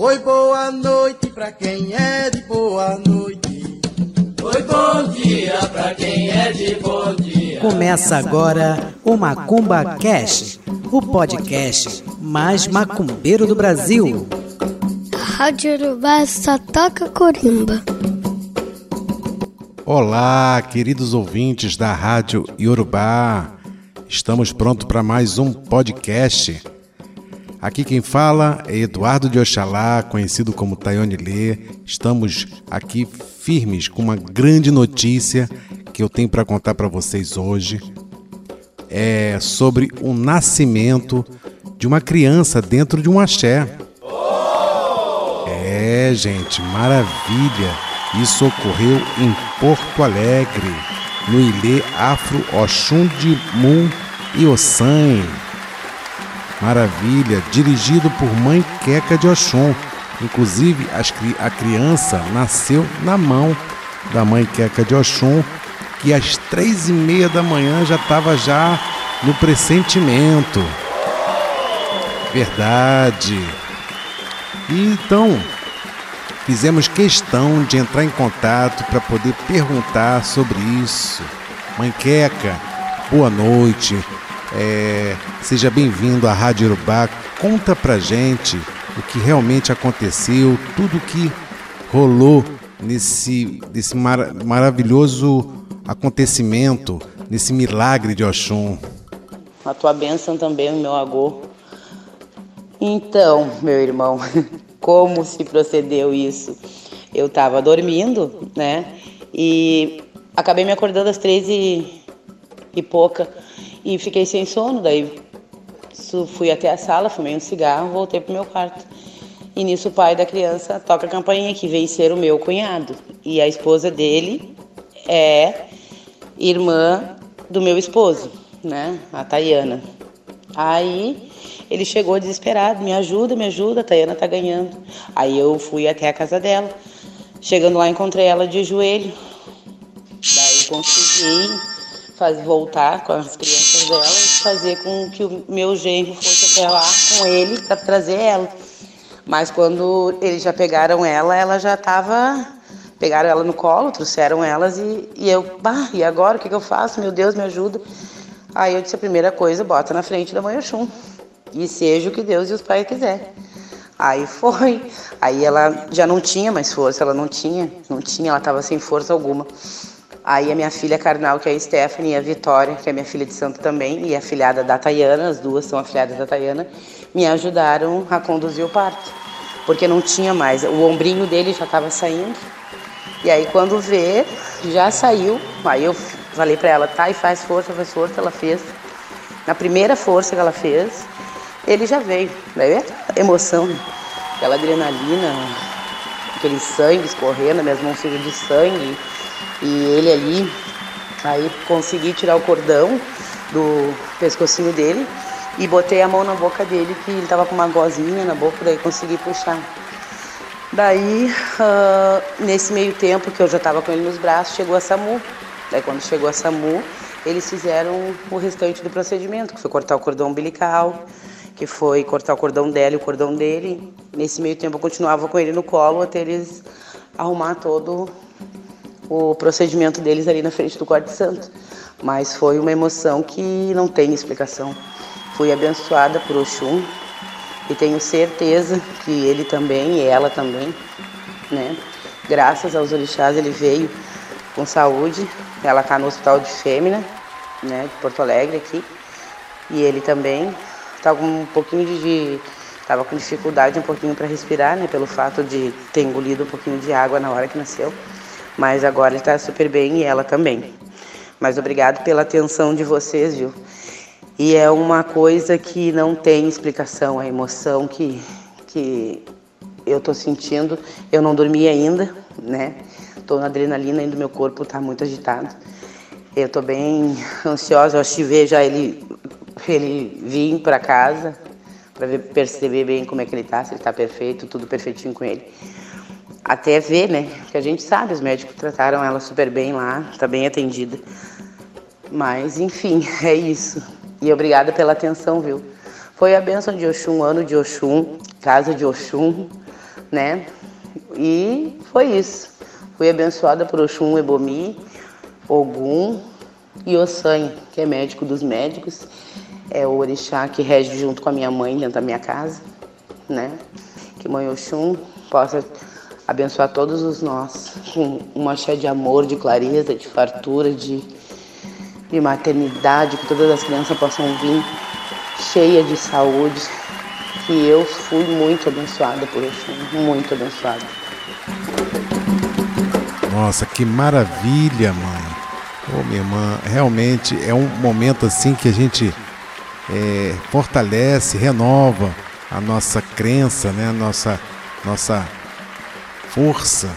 Oi, boa noite pra quem é de boa noite. Oi, bom dia pra quem é de bom dia. Começa agora o Macumba Cash, o podcast mais macumbeiro do Brasil. A Rádio Urubá só toca corimba. Olá, queridos ouvintes da Rádio Yorubá. Estamos prontos para mais um podcast. Aqui quem fala é Eduardo de Oxalá, conhecido como Tayone Lê. Estamos aqui firmes com uma grande notícia que eu tenho para contar para vocês hoje. É sobre o nascimento de uma criança dentro de um axé. É, gente, maravilha! Isso ocorreu em Porto Alegre, no Ilê Afro Oxum de Mun e Ossan. Maravilha, dirigido por mãe Queca de Oxum. Inclusive, a criança nasceu na mão da mãe Queca de Oxum, que às três e meia da manhã já estava já no pressentimento. Verdade. E então, fizemos questão de entrar em contato para poder perguntar sobre isso. Mãe Queca, boa noite. É, seja bem-vindo à Rádio Urubá. Conta pra gente o que realmente aconteceu, tudo que rolou nesse, nesse mar, maravilhoso acontecimento, nesse milagre de Oxum. A tua bênção também, meu agô. Então, meu irmão, como se procedeu isso? Eu estava dormindo, né? E acabei me acordando às três e, e pouca e fiquei sem sono. Daí fui até a sala, fumei um cigarro, voltei pro meu quarto. E nisso o pai da criança toca a campainha que veio ser o meu cunhado. E a esposa dele é irmã do meu esposo, né? A Tayana. Aí ele chegou desesperado, me ajuda, me ajuda, a Tayana tá ganhando. Aí eu fui até a casa dela. Chegando lá encontrei ela de joelho. Daí consegui fazer, voltar com as crianças dela e fazer com que o meu genro fosse até lá com ele para trazer ela. Mas quando eles já pegaram ela, ela já estava. Pegaram ela no colo, trouxeram elas e, e eu, bah, e agora o que, que eu faço? Meu Deus, me ajuda. Aí eu disse: a primeira coisa, bota na frente da mãe Oxum. E seja o que Deus e os pais quiser. Aí foi. Aí ela já não tinha mais força, ela não tinha, não tinha, ela estava sem força alguma. Aí a minha filha carnal, que é a Stephanie, e a Vitória, que é minha filha de santo também, e a filhada da Tayana, as duas são afilhadas da Tayana, me ajudaram a conduzir o parto. Porque não tinha mais, o ombrinho dele já estava saindo. E aí quando vê, já saiu. Aí eu falei para ela, tá, e faz força, faz força, ela fez. Na primeira força que ela fez, ele já veio. Daí é emoção, né? aquela adrenalina, aquele sangue escorrendo, minhas mãos sujas de sangue. E ele ali, aí consegui tirar o cordão do pescocinho dele e botei a mão na boca dele, que ele tava com uma gozinha na boca, daí consegui puxar. Daí, uh, nesse meio tempo que eu já tava com ele nos braços, chegou a SAMU. Daí quando chegou a SAMU, eles fizeram o restante do procedimento, que foi cortar o cordão umbilical, que foi cortar o cordão dela e o cordão dele. Nesse meio tempo eu continuava com ele no colo até eles arrumar todo o procedimento deles ali na frente do quarto santo. Mas foi uma emoção que não tem explicação. Fui abençoada por Oxum e tenho certeza que ele também e ela também, né? Graças aos orixás ele veio com saúde. Ela está no hospital de Fêmea, né, de Porto Alegre aqui. E ele também está com um pouquinho de estava com dificuldade um pouquinho para respirar, né, pelo fato de ter engolido um pouquinho de água na hora que nasceu. Mas agora ele está super bem e ela também. Mas obrigado pela atenção de vocês, viu? E é uma coisa que não tem explicação, a emoção que, que eu estou sentindo. Eu não dormi ainda, né? Estou na adrenalina ainda, meu corpo está muito agitado. Eu estou bem ansiosa, eu ver já ele, ele vir para casa, para perceber bem como é que ele está, se ele está perfeito, tudo perfeitinho com ele até ver, né? Que a gente sabe, os médicos trataram ela super bem lá, tá bem atendida. Mas, enfim, é isso. E obrigada pela atenção, viu? Foi a benção de Oxum, ano de Oxum, casa de Oxum, né? E foi isso. Fui abençoada por Oxum Ebomi, Ogum e Ossanha, que é médico dos médicos. É o orixá que rege junto com a minha mãe dentro da minha casa, né? Que mãe Oxum possa abençoar todos os nós com uma cheia de amor, de clareza, de fartura, de, de maternidade, que todas as crianças possam vir cheia de saúde. Que eu fui muito abençoada por Oxum, muito abençoada. Nossa, que maravilha, mãe. Ô, minha irmã, realmente é um momento assim que a gente é, fortalece, renova a nossa crença, né? A nossa, nossa força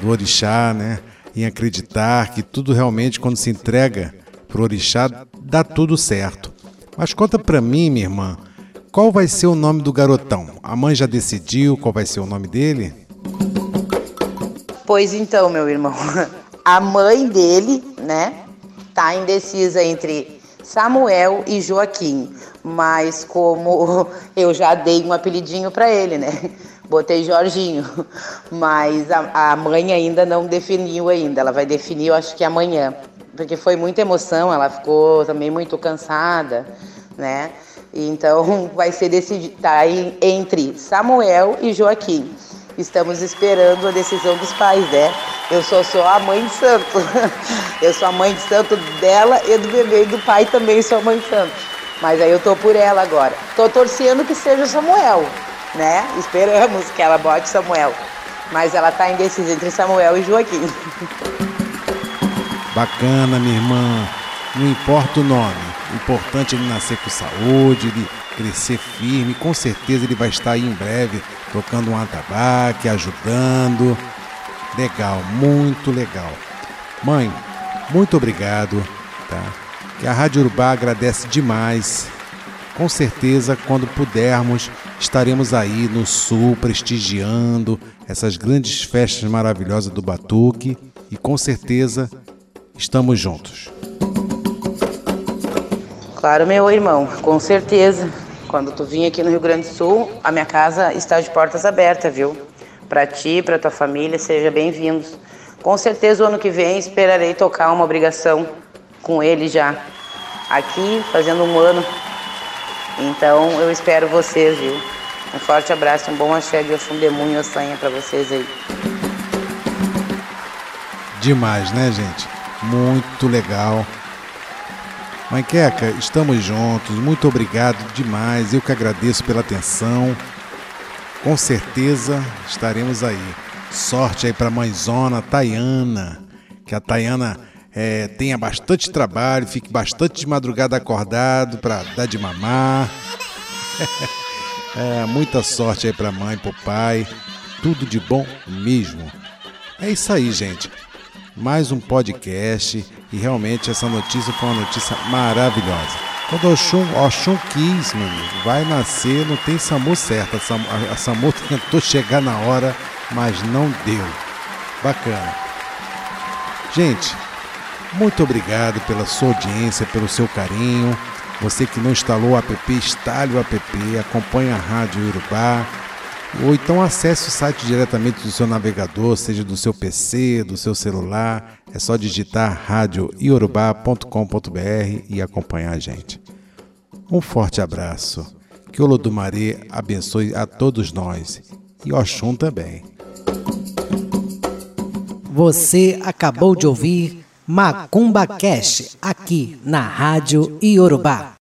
do orixá, né? Em acreditar que tudo realmente, quando se entrega pro orixá, dá tudo certo. Mas conta pra mim, minha irmã, qual vai ser o nome do garotão? A mãe já decidiu qual vai ser o nome dele? Pois então, meu irmão, a mãe dele, né, tá indecisa entre Samuel e Joaquim, mas como eu já dei um apelidinho para ele, né? Botei Jorginho, mas a, a, mãe ainda não definiu ainda. Ela vai definir, eu acho que amanhã, porque foi muita emoção. Ela ficou também muito cansada, né? Então vai ser decidido tá entre Samuel e Joaquim. Estamos esperando a decisão dos pais, né? Eu sou só a mãe de santo. Eu sou a mãe de santo dela e do bebê e do pai também sou a mãe de santo. Mas aí eu tô por ela agora. Tô torcendo que seja Samuel, né? Esperamos que ela bote Samuel. Mas ela tá indecisa entre Samuel e Joaquim. Bacana, minha irmã. Não importa o nome. O importante é ele nascer com saúde, ele crescer firme. Com certeza ele vai estar aí em breve tocando um atabaque, ajudando. Legal, muito legal. Mãe, muito obrigado, tá? Que a Rádio Urbá agradece demais. Com certeza, quando pudermos, estaremos aí no sul prestigiando essas grandes festas maravilhosas do Batuque e com certeza estamos juntos. Claro, meu irmão, com certeza. Quando tu vir aqui no Rio Grande do Sul, a minha casa está de portas abertas, viu? Para ti, para tua família, seja bem-vindos. Com certeza o ano que vem esperarei tocar uma obrigação com ele já aqui, fazendo um ano. Então eu espero vocês, viu? Um forte abraço, um bom axé de Oxum Demunho e Ossanha para vocês aí. Demais, né, gente? Muito legal. Mãe Queca, estamos juntos. Muito obrigado demais. Eu que agradeço pela atenção. Com certeza estaremos aí. Sorte aí para a mãezona Tayana. Que a Tayana é, tenha bastante trabalho, fique bastante de madrugada acordado para dar de mamar. é, muita sorte aí para mãe, para o pai. Tudo de bom mesmo. É isso aí, gente. Mais um podcast e realmente essa notícia foi uma notícia maravilhosa. Quando Oxum, Oxum quis, meu amigo, vai nascer, não tem SAMU certo. A SAMU, a SAMU tentou chegar na hora, mas não deu. Bacana. Gente, muito obrigado pela sua audiência, pelo seu carinho. Você que não instalou o app, instale o app, acompanhe a Rádio Urubá ou então acesse o site diretamente do seu navegador, seja do seu PC, do seu celular. É só digitar radioiorubá.com.br e acompanhar a gente. Um forte abraço. Que o Lodumaré abençoe a todos nós e Oxum também. Você acabou de ouvir Macumba Cash aqui na Rádio Iorubá.